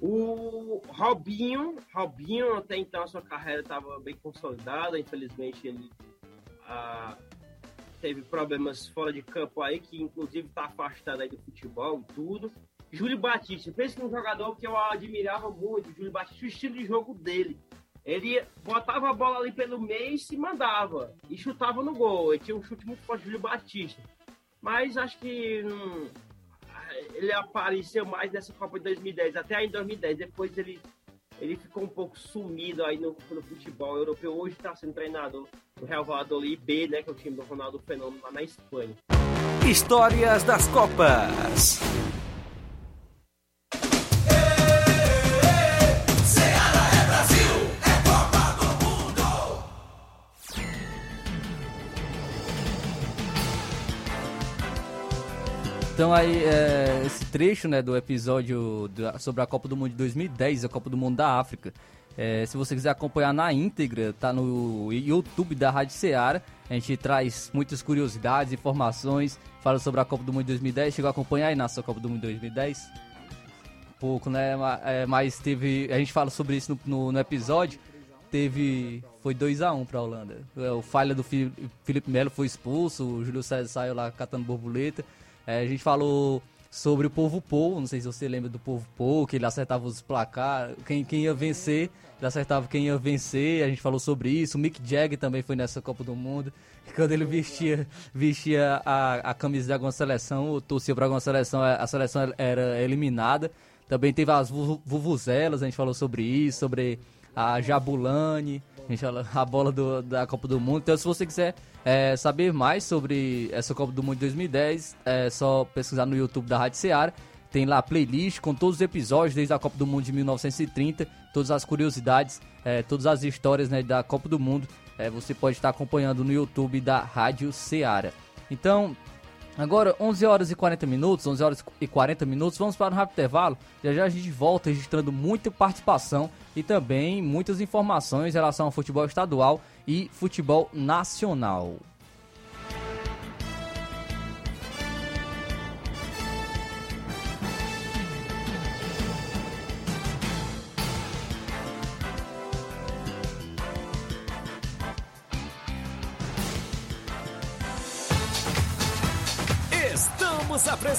[SPEAKER 8] O Robinho, Robinho até então a sua carreira estava bem consolidada, infelizmente ele ah, teve problemas fora de campo aí, que inclusive está afastado aí do futebol e tudo. Júlio Batista, pensa num jogador que eu admirava muito, Júlio Batista, o estilo de jogo dele. Ele botava a bola ali pelo meio e se mandava, e chutava no gol. Ele tinha um chute muito forte, Júlio Batista. Mas acho que hum, ele apareceu mais nessa Copa de 2010, até em 2010. Depois ele, ele ficou um pouco sumido aí no, no futebol europeu. Hoje está sendo treinador do Real Valladolid B, né, que é o time do Ronaldo Fenômeno lá na Espanha.
[SPEAKER 3] Histórias das Copas.
[SPEAKER 1] Então aí, é, esse trecho né, do episódio sobre a Copa do Mundo de 2010, a Copa do Mundo da África. É, se você quiser acompanhar na íntegra, tá no YouTube da Rádio Ceará. A gente traz muitas curiosidades, informações, fala sobre a Copa do Mundo de 2010. Chegou a acompanhar aí na sua Copa do Mundo de 2010? Pouco, né? É, mas teve. A gente fala sobre isso no, no, no episódio. Teve. Foi 2x1 um pra Holanda. É, o falha do Felipe Melo foi expulso, o Júlio César saiu lá catando borboleta. É, a gente falou sobre o Povo Pou, não sei se você lembra do Povo Pou, que ele acertava os placar, quem, quem ia vencer, ele acertava quem ia vencer, a gente falou sobre isso, o Mick Jagger também foi nessa Copa do Mundo, quando ele vestia, vestia a, a camisa de alguma seleção, ou torcia para alguma seleção, a seleção era eliminada, também teve as Vuvuzelas, a gente falou sobre isso, sobre a Jabulani, a, gente falou, a bola do, da Copa do Mundo, então se você quiser é, saber mais sobre essa Copa do Mundo de 2010, é só pesquisar no YouTube da Rádio Seara. Tem lá playlist com todos os episódios desde a Copa do Mundo de 1930, todas as curiosidades, é, todas as histórias né, da Copa do Mundo. É, você pode estar acompanhando no YouTube da Rádio Seara. Então, Agora, 11 horas e 40 minutos, 11 horas e 40 minutos, vamos para um rápido intervalo. Já já a gente volta registrando muita participação e também muitas informações em relação ao futebol estadual e futebol nacional.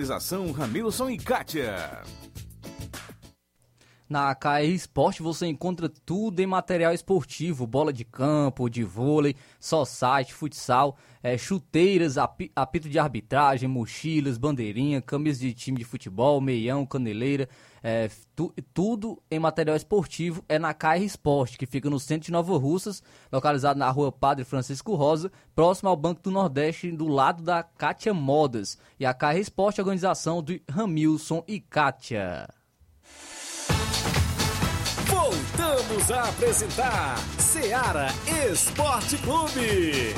[SPEAKER 9] Organização Ramilson e Kátia.
[SPEAKER 1] Na KR Esporte você encontra tudo em material esportivo, bola de campo, de vôlei, só site, futsal, é, chuteiras, apito de arbitragem, mochilas, bandeirinha, camisas de time de futebol, meião, caneleira, é, tu, tudo em material esportivo é na KR Esporte, que fica no centro de Nova Russas, localizado na rua Padre Francisco Rosa, próximo ao Banco do Nordeste, do lado da Kátia Modas. E a KR Esporte é a organização de Ramilson e Kátia.
[SPEAKER 5] Voltamos a apresentar Seara Esporte Clube.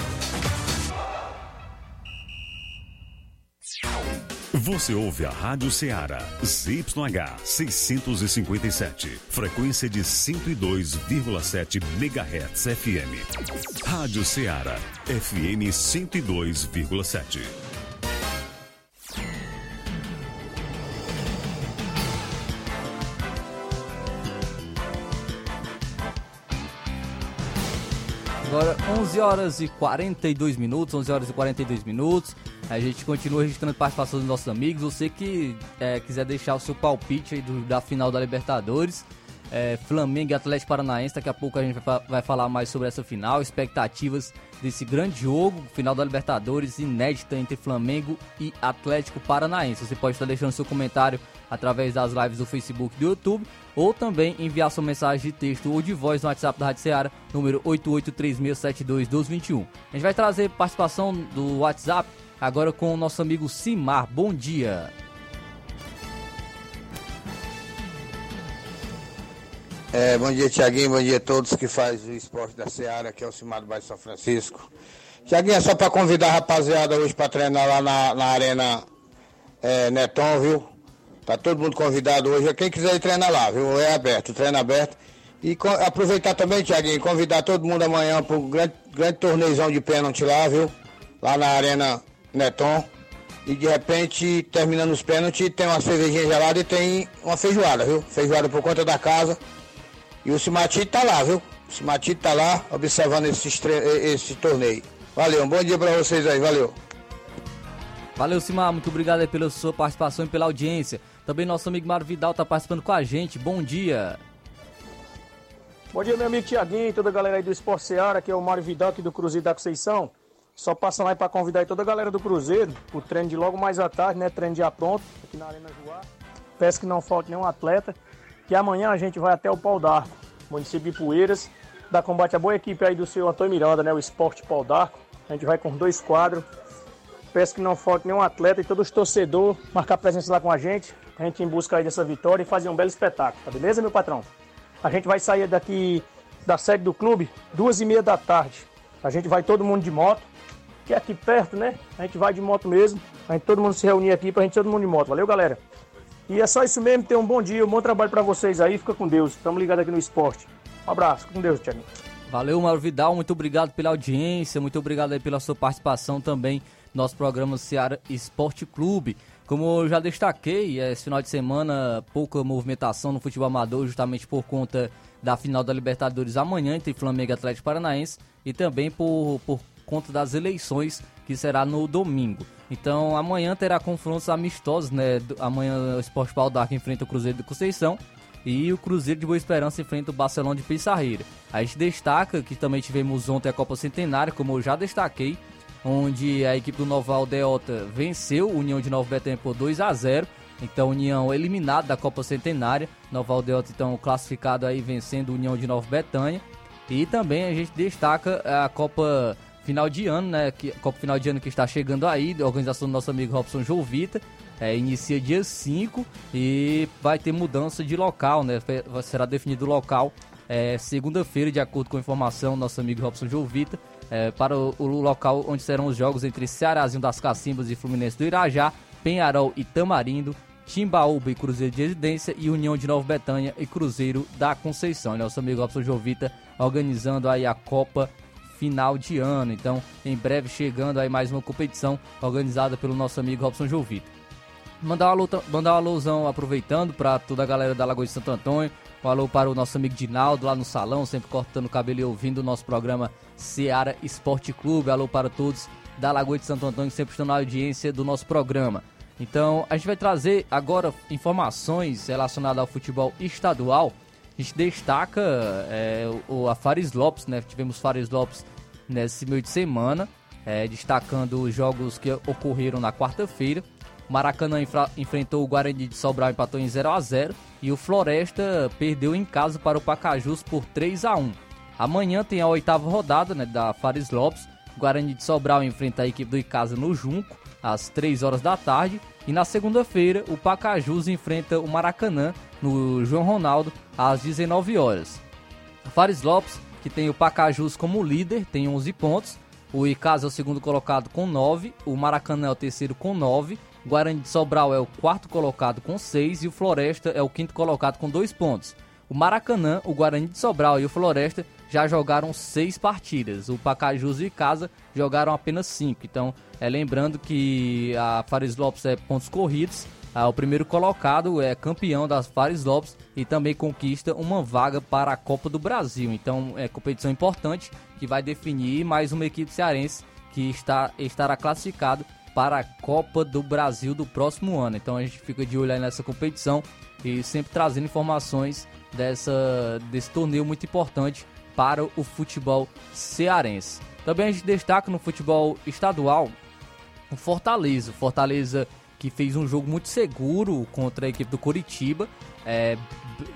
[SPEAKER 10] Você ouve a Rádio Ceará, ZYH 657, frequência de 102,7 MHz FM. Rádio Ceará, FM 102,7.
[SPEAKER 1] Agora 11 horas e 42 minutos, 11 horas e 42 minutos. A gente continua registrando participação dos nossos amigos. Você que é, quiser deixar o seu palpite aí do, da final da Libertadores, é, Flamengo e Atlético Paranaense. Daqui a pouco a gente vai, vai, falar mais sobre essa final, expectativas desse grande jogo, final da Libertadores, inédita entre Flamengo e Atlético Paranaense. Você pode estar deixando seu comentário através das lives do Facebook e do YouTube, ou também enviar sua mensagem de texto ou de voz no WhatsApp da Rádio Seara, número 8836721221. A gente vai trazer participação do WhatsApp agora com o nosso amigo Simar. Bom dia.
[SPEAKER 11] É, bom dia, Tiaguinho. Bom dia a todos que fazem o esporte da Seara, que é o Simar do Bairro São Francisco. Tiaguinho, é só para convidar a rapaziada hoje para treinar lá na, na Arena é, Neton, viu? Tá todo mundo convidado hoje. Quem quiser ir treinar lá, viu? É aberto, treino aberto. E aproveitar também, Tiaguinho, convidar todo mundo amanhã para um grande, grande torneizão de pênalti lá, viu? Lá na Arena Neton. E de repente, terminando os pênaltis, tem uma cervejinha gelada e tem uma feijoada, viu? Feijoada por conta da casa. E o Simatite tá lá, viu? O Simatite tá lá observando esse, esse torneio. Valeu, um bom dia para vocês aí, valeu.
[SPEAKER 1] Valeu, Simar, muito obrigado pela sua participação e pela audiência. Também nosso amigo Mário Vidal tá participando com a gente. Bom dia.
[SPEAKER 12] Bom dia, meu amigo Tiaguinho e toda a galera aí do Esporte Seara, que é o Mário Vidal aqui do Cruzeiro da Conceição. Só passando aí para convidar aí toda a galera do Cruzeiro, o treino de logo mais à tarde, né? Treino já pronto, aqui na Arena Joá. Peço que não falte nenhum atleta. Que amanhã a gente vai até o Pau d'Arco, município de Poeiras, dar combate à boa equipe aí do seu Antônio Miranda, né? O Esporte Pau d'Arco. A gente vai com dois quadros. Peço que não falte nenhum atleta e todos os torcedores marcar presença lá com a gente. A gente em busca aí dessa vitória e fazer um belo espetáculo, tá beleza, meu patrão? A gente vai sair daqui da sede do clube duas e meia da tarde. A gente vai todo mundo de moto, que é aqui perto, né? A gente vai de moto mesmo. A gente todo mundo se reunir aqui pra gente todo mundo de moto. Valeu, galera? E é só isso mesmo. Tenham um bom dia, um bom trabalho para vocês aí. Fica com Deus. Estamos ligados aqui no esporte. Um abraço. Fica com Deus, Tiago.
[SPEAKER 1] Valeu, Mauro Vidal. Muito obrigado pela audiência. Muito obrigado aí pela sua participação também no nosso programa Seara Esporte Clube. Como eu já destaquei, esse final de semana pouca movimentação no futebol amador, justamente por conta da final da Libertadores amanhã entre Flamengo e Atlético Paranaense e também por, por conta das eleições que será no domingo. Então amanhã terá confrontos amistosos, né? Amanhã o Esporte Pau d'Arco enfrenta o Cruzeiro de Conceição e o Cruzeiro de Boa Esperança enfrenta o Barcelona de Pissarreira. A gente destaca que também tivemos ontem a Copa Centenária, como eu já destaquei, onde a equipe do Nova Aldeota venceu o União de Nova Betânia por 2 a 0. Então, União eliminado da Copa Centenária. Nova Aldeota, então, classificado aí, vencendo o União de Nova Betânia. E também a gente destaca a Copa final de ano, né? Que, Copa final de ano que está chegando aí, da organização do nosso amigo Robson Jovita. É, inicia dia 5 e vai ter mudança de local, né? Será definido o local é, segunda-feira, de acordo com a informação do nosso amigo Robson Jovita, é, para o, o, local onde serão os jogos entre Cearazinho das Cacimbas e Fluminense do Irajá, Penharol e Tamarindo, Timbaúba e Cruzeiro de Residência e União de Nova Betânia e Cruzeiro da Conceição. Nosso amigo Robson Jovita organizando aí a Copa final de ano. Então, em breve chegando aí mais uma competição organizada pelo nosso amigo Robson Jovita. Mandar uma, luta, mandar uma alusão aproveitando para toda a galera da Lagoa de Santo Antônio. Um alô para o nosso amigo Dinaldo lá no salão, sempre cortando o cabelo e ouvindo o nosso programa Seara Esporte Clube. Alô para todos da Lagoa de Santo Antônio sempre estão na audiência do nosso programa. Então, a gente vai trazer agora informações relacionadas ao futebol estadual. A gente destaca é, o, a Lopes, né? Tivemos Fares Lopes nesse meio de semana, é, destacando os jogos que ocorreram na quarta-feira. Maracanã enfrentou o Guarani de Sobral e empatou em 0 a 0 e o Floresta perdeu em casa para o Pacajus por 3 a 1. Amanhã tem a oitava rodada né, da Fares Lopes. O Guarani de Sobral enfrenta a equipe do Icasa no Junco às 3 horas da tarde e na segunda-feira o Pacajus enfrenta o Maracanã no João Ronaldo às 19 horas. Fares Lopes que tem o Pacajus como líder, tem 11 pontos. O Icasa é o segundo colocado com 9, o Maracanã é o terceiro com 9 O Guarani de Sobral é o quarto colocado com seis e o Floresta é o quinto colocado com dois pontos. O Maracanã, o Guarani de Sobral e o Floresta já jogaram seis partidas. O Pacajus e Casa jogaram apenas cinco. Então, é lembrando que a Fares Lopes é pontos corridos. Ah, o primeiro colocado é campeão das Fares Lopes e também conquista uma vaga para a Copa do Brasil. Então, é competição importante que vai definir mais uma equipe cearense que está, estará classificado para a Copa do Brasil do próximo ano. Então a gente fica de olho nessa competição e sempre trazendo informações dessa, desse torneio muito importante para o futebol cearense. Também a gente destaca no futebol estadual o Fortaleza. O Fortaleza que fez um jogo muito seguro contra a equipe do Coritiba, é,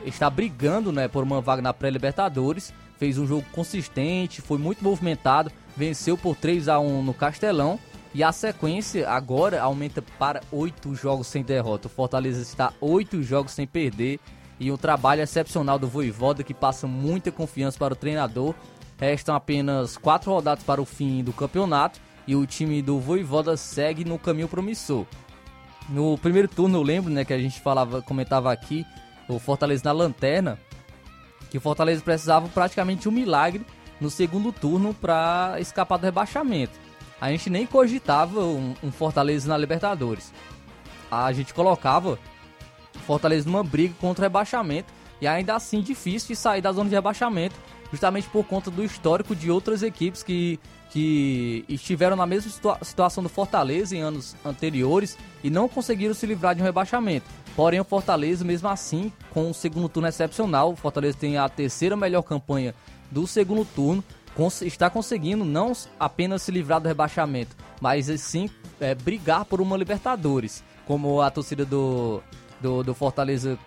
[SPEAKER 1] está brigando né, por uma vaga na pré-Libertadores. Fez um jogo consistente, foi muito movimentado, venceu por 3 a 1 no Castelão e a sequência agora aumenta para oito jogos sem derrota. O Fortaleza está oito jogos sem perder e um trabalho excepcional do Voivoda que passa muita confiança para o treinador. Restam apenas quatro rodadas para o fim do campeonato e o time do Voivoda segue no caminho promissor. No primeiro turno eu lembro, né, que a gente falava, comentava aqui, o Fortaleza na lanterna, que o Fortaleza precisava praticamente um milagre no segundo turno para escapar do rebaixamento a gente nem cogitava um, um Fortaleza na Libertadores. A gente colocava Fortaleza numa briga contra o rebaixamento e ainda assim difícil de sair da zona de rebaixamento, justamente por conta do histórico de outras equipes que, que estiveram na mesma situa situação do Fortaleza em anos anteriores e não conseguiram se livrar de um rebaixamento. Porém, o Fortaleza, mesmo assim, com um segundo turno excepcional, o Fortaleza tem a terceira melhor campanha do segundo turno, cons está conseguindo não apenas se livrar do rebaixamento, mas sim é, brigar por uma Libertadores, como a torcida do, do, do Fortaleza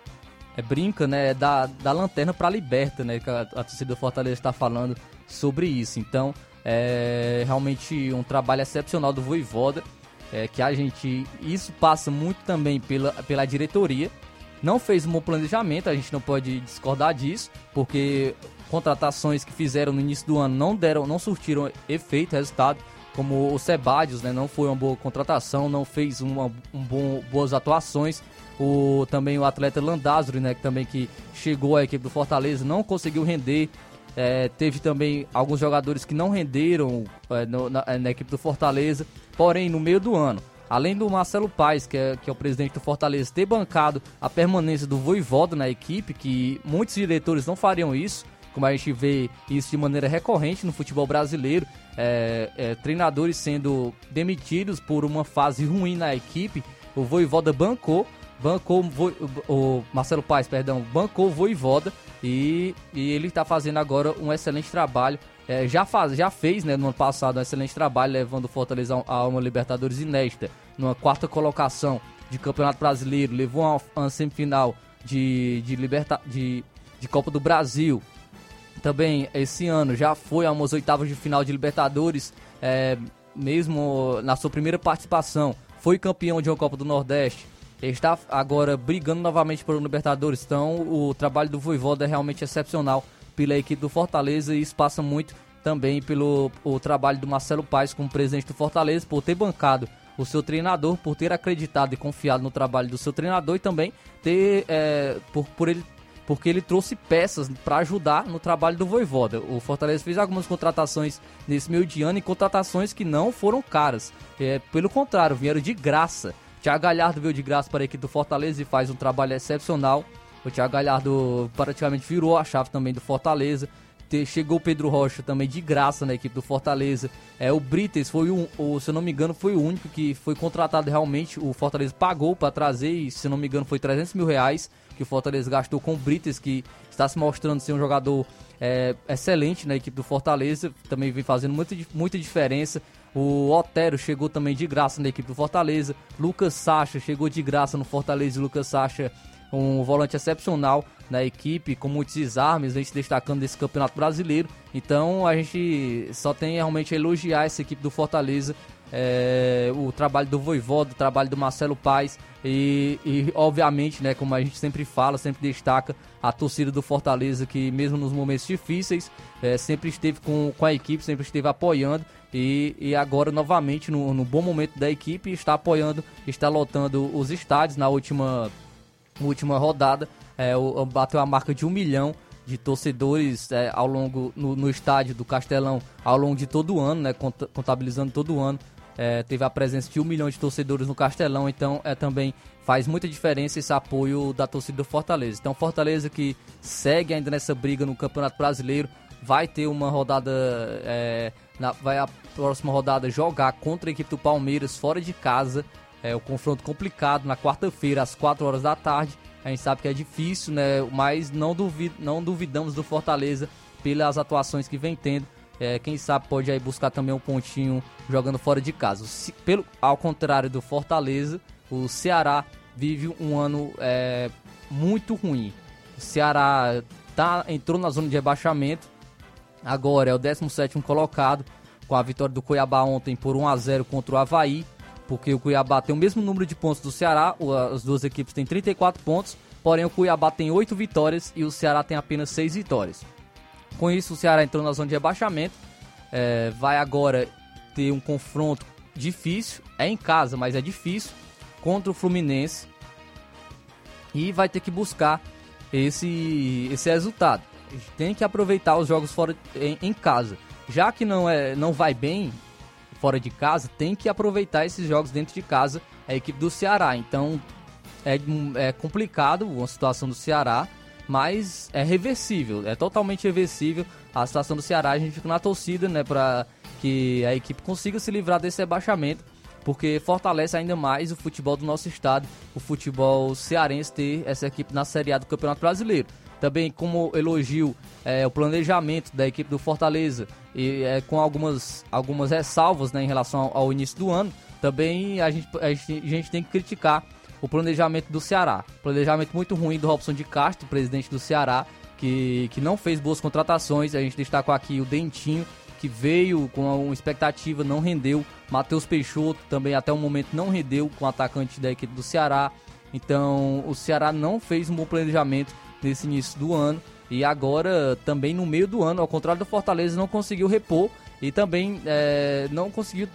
[SPEAKER 1] é, brinca, né, da, da lanterna para a liberta, né, que a, a torcida do Fortaleza está falando sobre isso. Então, é realmente um trabalho excepcional do Voivoda, é, que a gente, isso passa muito também pela, pela diretoria, não fez um bom planejamento, a gente não pode discordar disso, porque contratações que fizeram no início do ano não deram, não surtiram efeito, resultado, como o Sebadios, né, não foi uma boa contratação, não fez uma um bom, boas atuações. O também o atleta Landázuri, né, que também que chegou à equipe do Fortaleza, não conseguiu render. É, teve também alguns jogadores que não renderam é, no, na, na, equipe do Fortaleza. Porém, no meio do ano, além do Marcelo Paes, que é, que é o presidente do Fortaleza, ter bancado a permanência do Voivoda na equipe, que muitos diretores não fariam isso, como a gente vê isso de maneira recorrente no futebol brasileiro, é, é, treinadores sendo demitidos por uma fase ruim na equipe. O Voivoda bancou, bancou o Marcelo Paes, perdão, bancou o Voivoda e, e ele está fazendo agora um excelente trabalho. É, já, faz, já fez né, no ano passado um excelente trabalho, levando o Fortaleza a uma Libertadores inédita, numa quarta colocação de Campeonato Brasileiro, levou a uma semifinal de, de, liberta, de, de Copa do Brasil, também esse ano já foi a umas oitavas de final de Libertadores, é, mesmo na sua primeira participação, foi campeão de uma Copa do Nordeste. Está agora brigando novamente por Libertadores. Então, o trabalho do Voivoda é realmente excepcional pela equipe do Fortaleza e isso passa muito também pelo o trabalho do Marcelo Paes como presidente do Fortaleza, por ter bancado o seu treinador, por ter acreditado e confiado no trabalho do seu treinador e também ter, é, por, por ele porque ele trouxe peças para ajudar no trabalho do Voivoda. O Fortaleza fez algumas contratações nesse meio de ano e contratações que não foram caras. É, pelo contrário, vieram de graça. Thiago Galhardo veio de graça para a equipe do Fortaleza e faz um trabalho excepcional. O Thiago Galhardo praticamente virou a chave também do Fortaleza. Chegou o Pedro Rocha também de graça na equipe do Fortaleza. É, o Brites foi um, se eu não me engano, foi o único que foi contratado realmente. O Fortaleza pagou para trazer e, se eu não me engano, foi 300 mil reais que o Fortaleza gastou com o Brites, que está se mostrando ser um jogador é, excelente na equipe do Fortaleza, também vem fazendo muita, muita diferença. O Otero chegou também de graça na equipe do Fortaleza. Lucas Sacha chegou de graça no Fortaleza. Lucas Sacha, um volante excepcional na equipe, com muitos desarmes, vem se destacando desse campeonato brasileiro. Então a gente só tem realmente a elogiar essa equipe do Fortaleza é, o trabalho do Voivoda, o trabalho do Marcelo Paes e, e, obviamente, né, como a gente sempre fala, sempre destaca a torcida do Fortaleza que mesmo nos momentos difíceis é, sempre esteve com, com a equipe, sempre esteve apoiando e, e agora novamente no, no bom momento da equipe está apoiando, está lotando os estádios na última, última rodada, é, o, bateu a marca de um milhão de torcedores é, ao longo no, no, estádio do Castelão ao longo de todo o ano, né, contabilizando todo o ano é, teve a presença de um milhão de torcedores no Castelão, então é também faz muita diferença esse apoio da torcida do Fortaleza. Então Fortaleza que segue ainda nessa briga no Campeonato Brasileiro, vai ter uma rodada, é, na, vai a próxima rodada jogar contra a equipe do Palmeiras fora de casa, é o confronto complicado na quarta-feira às 4 horas da tarde. A gente sabe que é difícil, né? Mas não, duvid, não duvidamos do Fortaleza pelas atuações que vem tendo é, quem sabe pode aí buscar também um pontinho jogando fora de casa. Se, pelo, ao contrário do Fortaleza, o Ceará vive um ano é, muito ruim. O Ceará tá, entrou na zona de rebaixamento, agora é o 17 colocado, com a vitória do Cuiabá ontem por 1 a 0 contra o Havaí, porque o Cuiabá tem o mesmo número de pontos do Ceará, as duas equipes têm 34 pontos, porém o Cuiabá tem 8 vitórias e o Ceará tem apenas 6 vitórias. Com isso, o Ceará entrou na zona de rebaixamento. É, vai agora ter um confronto difícil. É em casa, mas é difícil. Contra o Fluminense. E vai ter que buscar esse, esse resultado. Tem que aproveitar os jogos fora em, em casa. Já que não, é, não vai bem fora de casa, tem que aproveitar esses jogos dentro de casa a equipe do Ceará. Então é, é complicado a situação do Ceará mas é reversível, é totalmente reversível a situação do Ceará. A gente fica na torcida, né, para que a equipe consiga se livrar desse rebaixamento, porque fortalece ainda mais o futebol do nosso estado, o futebol cearense ter essa equipe na Série A do Campeonato Brasileiro. Também como elogio é, o planejamento da equipe do Fortaleza e é, com algumas, algumas ressalvas né, em relação ao, ao início do ano, também a gente, a gente, a gente tem que criticar o planejamento do Ceará. Planejamento muito ruim do Robson de Castro, presidente do Ceará, que, que não fez boas contratações. A gente destacou aqui o Dentinho, que veio com uma expectativa, não rendeu. Matheus Peixoto também até o momento não rendeu com o atacante da equipe do Ceará. Então o Ceará não fez um bom planejamento nesse início do ano. E agora, também no meio do ano, ao contrário do Fortaleza, não conseguiu repor e também é, não conseguiu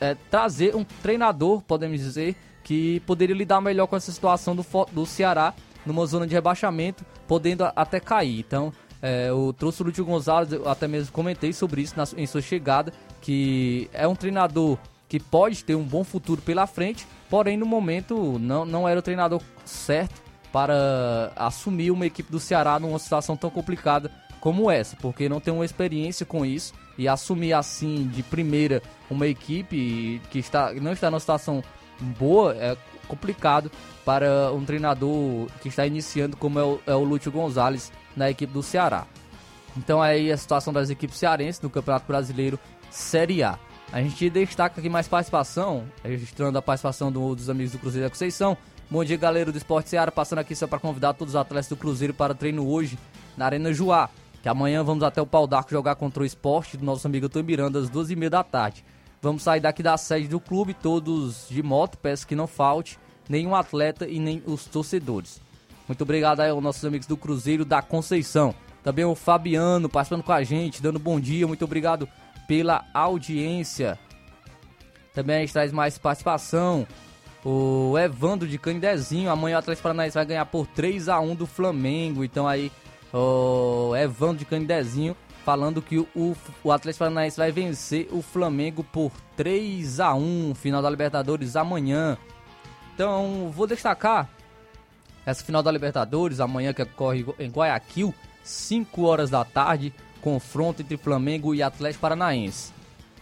[SPEAKER 1] é, trazer um treinador, podemos dizer, que poderia lidar melhor com essa situação do, do Ceará numa zona de rebaixamento, podendo até cair. Então, é, eu trouxe o Lúcio Gonzalez, eu até mesmo comentei sobre isso na, em sua chegada, que é um treinador que pode ter um bom futuro pela frente, porém no momento não, não era o treinador certo para assumir uma equipe do Ceará numa situação tão complicada como essa, porque não tem uma experiência com isso e assumir assim de primeira uma equipe que está, não está numa situação boa, é complicado para um treinador que está iniciando, como é o, é o Lúcio Gonzalez na equipe do Ceará. Então aí a situação das equipes cearenses no Campeonato Brasileiro Série A. A gente destaca aqui mais participação, registrando a participação do, dos amigos do Cruzeiro da Conceição. Bom dia, galera do Esporte Ceará, passando aqui só para convidar todos os atletas do Cruzeiro para treino hoje na Arena Juá. Que amanhã vamos até o Pau d'Arco jogar contra o Esporte do nosso amigo Tom Miranda às duas e meia da tarde. Vamos sair daqui da sede do clube, todos de moto, peço que não falte nenhum atleta e nem os torcedores. Muito obrigado aí aos nossos amigos do Cruzeiro da Conceição. Também o Fabiano participando com a gente, dando bom dia. Muito obrigado pela audiência. Também a gente traz mais participação. O Evandro de Canidezinho. Amanhã o Atlético Paranaense vai ganhar por 3 a 1 do Flamengo. Então aí, o Evandro de Canidezinho falando que o, o Atlético Paranaense vai vencer o Flamengo por 3 a 1 final da Libertadores amanhã. Então, vou destacar essa final da Libertadores amanhã que ocorre em Guayaquil, 5 horas da tarde, confronto entre Flamengo e Atlético Paranaense.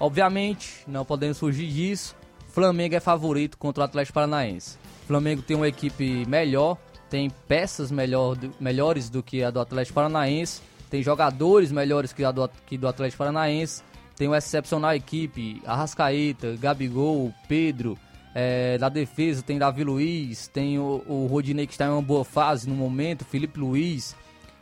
[SPEAKER 1] Obviamente, não podemos fugir disso. Flamengo é favorito contra o Atlético Paranaense. Flamengo tem uma equipe melhor, tem peças melhor, melhores do que a do Atlético Paranaense tem jogadores melhores que, do, que do Atlético Paranaense, tem uma excepcional equipe, Arrascaeta, Gabigol, Pedro, é, da defesa tem Davi Luiz, tem o, o Rodinei que está em uma boa fase no momento, Felipe Luiz,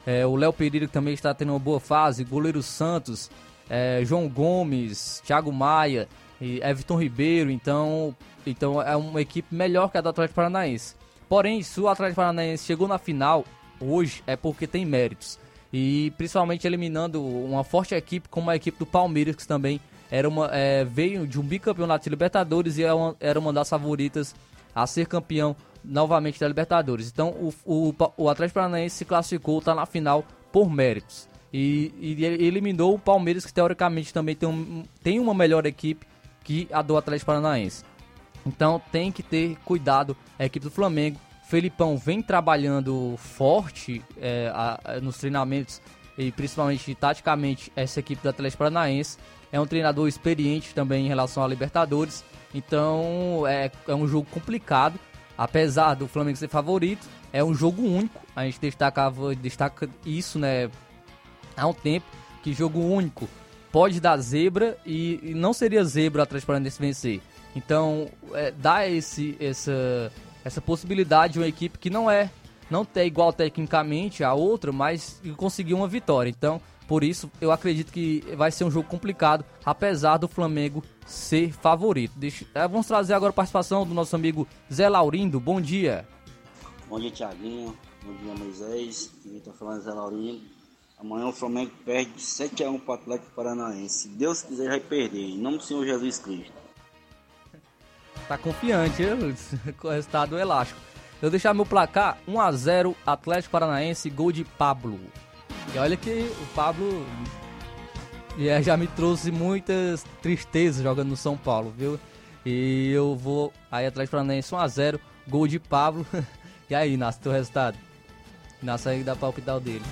[SPEAKER 1] é, o Léo Pereira que também está tendo uma boa fase, goleiro Santos, é, João Gomes, Thiago Maia, e Everton Ribeiro, então, então é uma equipe melhor que a do Atlético Paranaense. Porém, se o Atlético Paranaense chegou na final hoje é porque tem méritos. E principalmente eliminando uma forte equipe como a equipe do Palmeiras, que também era uma, é, veio de um bicampeonato de Libertadores e era é uma, era uma das favoritas a ser campeão novamente da Libertadores. Então o, o, o Atlético Paranaense se classificou, está na final por méritos. E, e, eliminou o Palmeiras, que teoricamente também tem, um, tem uma melhor equipe que a do Atlético Paranaense. Então tem que ter cuidado a equipe do Flamengo. Felipão vem trabalhando forte é, a, a, nos treinamentos e principalmente taticamente essa equipe do Atlético Paranaense. É um treinador experiente também em relação à Libertadores. Então é, é um jogo complicado. Apesar do Flamengo ser favorito, é um jogo único. A gente destacava, destaca isso né, há um tempo. Que jogo único pode dar zebra e, e não seria zebra o Atlético Paranaense vencer. Então, é, dá esse, essa, essa possibilidade de uma equipe que não é não é igual tecnicamente a outra, mas conseguiu uma vitória. Então, por isso, eu acredito que vai ser um jogo complicado, apesar do Flamengo ser favorito. Deixa, é, vamos trazer agora a participação do nosso amigo Zé Laurindo. Bom dia.
[SPEAKER 13] Bom dia, Tiaguinho. Bom dia, Moisés. Está falando Zé Laurindo. Amanhã o Flamengo perde 7x1 para o Atlético Paranaense. Se Deus quiser, vai perder. Em nome do Senhor Jesus Cristo.
[SPEAKER 1] Tá confiante, com o resultado elástico. Eu deixar meu placar 1x0 Atlético Paranaense, gol de Pablo. E olha que o Pablo já me trouxe muitas tristezas jogando no São Paulo, viu? E eu vou aí para Paranaense 1x0, gol de Pablo. e aí, Inácio, teu resultado? Inácio aí dá palpitar o dele.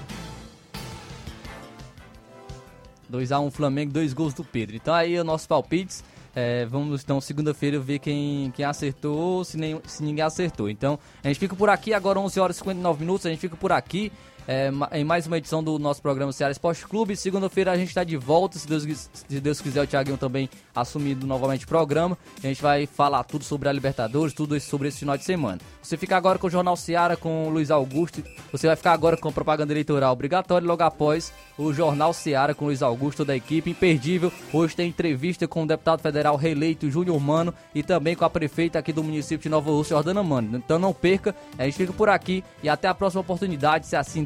[SPEAKER 1] 2x1 Flamengo, dois gols do Pedro. Então aí os nossos palpites. É, vamos então segunda-feira ver quem, quem acertou, se, nem, se ninguém acertou. Então a gente fica por aqui, agora 11 horas e 59 minutos. A gente fica por aqui é, em mais uma edição do nosso programa Ceará Esporte Clube. Segunda-feira a gente está de volta, se Deus, se Deus quiser, o Thiaguinho também assumindo novamente o programa. A gente vai falar tudo sobre a Libertadores, tudo sobre esse final de semana. Você fica agora com o Jornal Ceará com o Luiz Augusto. Você vai ficar agora com a propaganda eleitoral obrigatória logo após o Jornal Ceará com o Luiz Augusto da equipe imperdível. Hoje tem entrevista com o deputado federal reeleito Júnior Mano e também com a prefeita aqui do município de Nova Rússia, Jordana Mano. Então não perca, a gente fica por aqui e até a próxima oportunidade, se assim